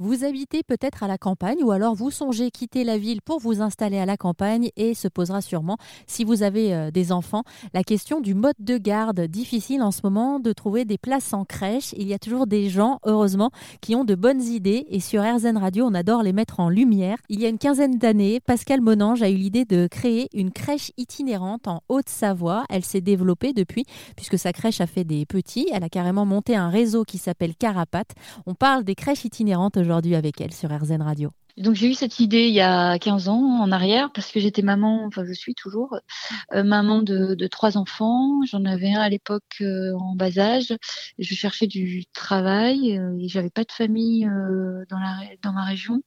Vous habitez peut-être à la campagne ou alors vous songez quitter la ville pour vous installer à la campagne et se posera sûrement, si vous avez euh, des enfants, la question du mode de garde. Difficile en ce moment de trouver des places en crèche. Il y a toujours des gens, heureusement, qui ont de bonnes idées et sur RZN Radio, on adore les mettre en lumière. Il y a une quinzaine d'années, Pascal Monange a eu l'idée de créer une crèche itinérante en Haute-Savoie. Elle s'est développée depuis puisque sa crèche a fait des petits. Elle a carrément monté un réseau qui s'appelle Carapate. On parle des crèches itinérantes aujourd'hui avec elle sur RZN Radio. Donc j'ai eu cette idée il y a 15 ans en arrière parce que j'étais maman, enfin je suis toujours euh, maman de, de, trois enfants. J'en avais un à l'époque euh, en bas âge. Je cherchais du travail euh, et j'avais pas de famille dans la dans ma région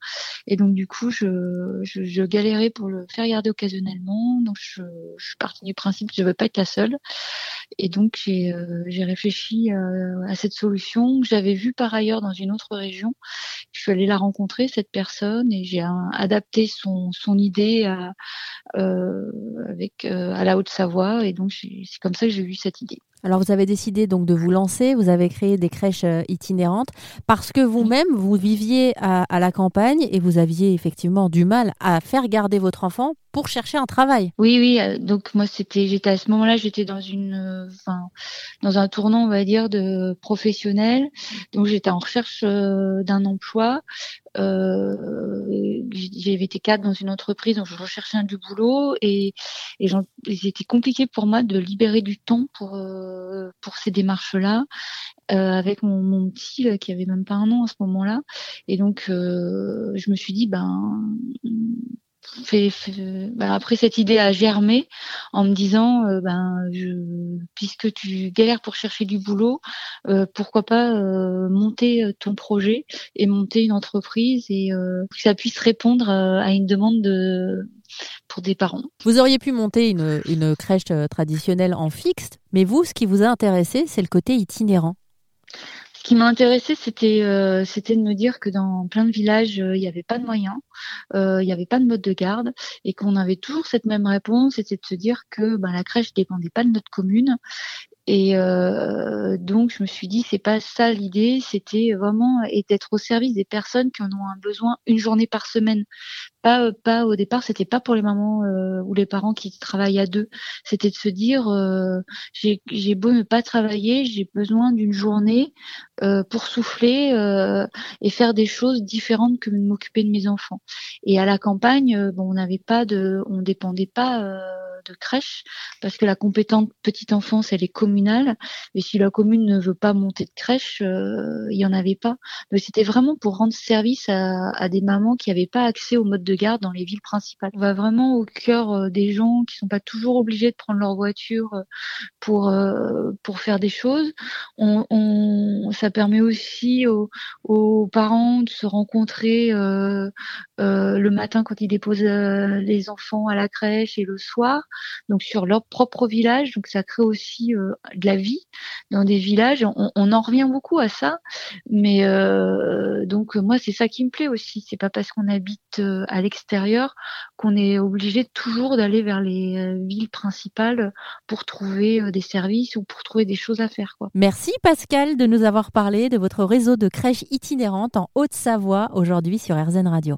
et donc du coup je, je, je galérais pour le faire garder occasionnellement. Donc je, je suis partie du principe que je veux pas être la seule et donc j'ai j'ai réfléchi à cette solution que j'avais vue par ailleurs dans une autre région. Je suis allée la rencontrer cette personne et j'ai adapté son, son idée à, euh, avec, euh, à la Haute-Savoie. Et donc, c'est comme ça que j'ai eu cette idée. Alors vous avez décidé donc de vous lancer, vous avez créé des crèches euh, itinérantes parce que vous-même vous viviez à, à, la campagne et vous aviez effectivement du mal à faire garder votre enfant pour chercher un travail. Oui, oui. Donc moi, c'était, j'étais à ce moment-là, j'étais dans une, euh, enfin, dans un tournant, on va dire, de professionnel. Donc j'étais en recherche euh, d'un emploi. Euh, j'avais été cadre dans une entreprise, donc je recherchais du boulot et, et c'était compliqué pour moi de libérer du temps pour pour ces démarches-là. Euh, avec mon, mon petit qui avait même pas un an à ce moment-là. Et donc, euh, je me suis dit, ben, ben, après cette idée a germé en me disant euh, ben puisque tu galères pour chercher du boulot euh, pourquoi pas euh, monter ton projet et monter une entreprise et que ça puisse répondre à une demande de pour des parents. Vous auriez pu monter une crèche traditionnelle en fixe, mais vous, ce qui vous a intéressé, c'est le côté itinérant qui m'a intéressé, c'était euh, c'était de me dire que dans plein de villages, euh, il n'y avait pas de moyens, euh, il n'y avait pas de mode de garde, et qu'on avait toujours cette même réponse, c'était de se dire que ben, la crèche dépendait pas de notre commune, et euh, donc je me suis dit c'est pas ça l'idée, c'était vraiment d'être au service des personnes qui en ont un besoin une journée par semaine. Pas pas au départ, c'était pas pour les mamans euh, ou les parents qui travaillent à deux. C'était de se dire euh, j'ai j'ai beau ne pas travailler, j'ai besoin d'une journée euh, pour souffler euh, et faire des choses différentes que de m'occuper de mes enfants. Et à la campagne, bon on n'avait pas de on dépendait pas de crèche parce que la compétente petite enfance elle est communale mais si la commune ne veut pas monter de crèche euh, il y en avait pas. Mais c'était vraiment pour rendre service à, des mamans qui n'avaient pas accès au mode de garde dans les villes principales. On va vraiment au cœur euh, des gens qui sont pas toujours obligés de prendre leur voiture euh, pour pour faire des choses. On, ça permet aussi aux, parents de se rencontrer le matin quand ils déposent les enfants à la crèche et le soir donc sur leur propre village. Donc ça crée aussi euh, de la vie dans des villages. On, on, en revient beaucoup à ça, mais euh, donc moi c'est ça qui me plaît aussi. C'est pas parce qu'on habite euh, à l'extérieur qu'on est obligé toujours d'aller vers les villes principales pour trouver des services ou pour trouver des choses à faire. Quoi. Merci Pascal de nous avoir parlé de votre réseau de crèches itinérantes en Haute-Savoie aujourd'hui sur RZN Radio.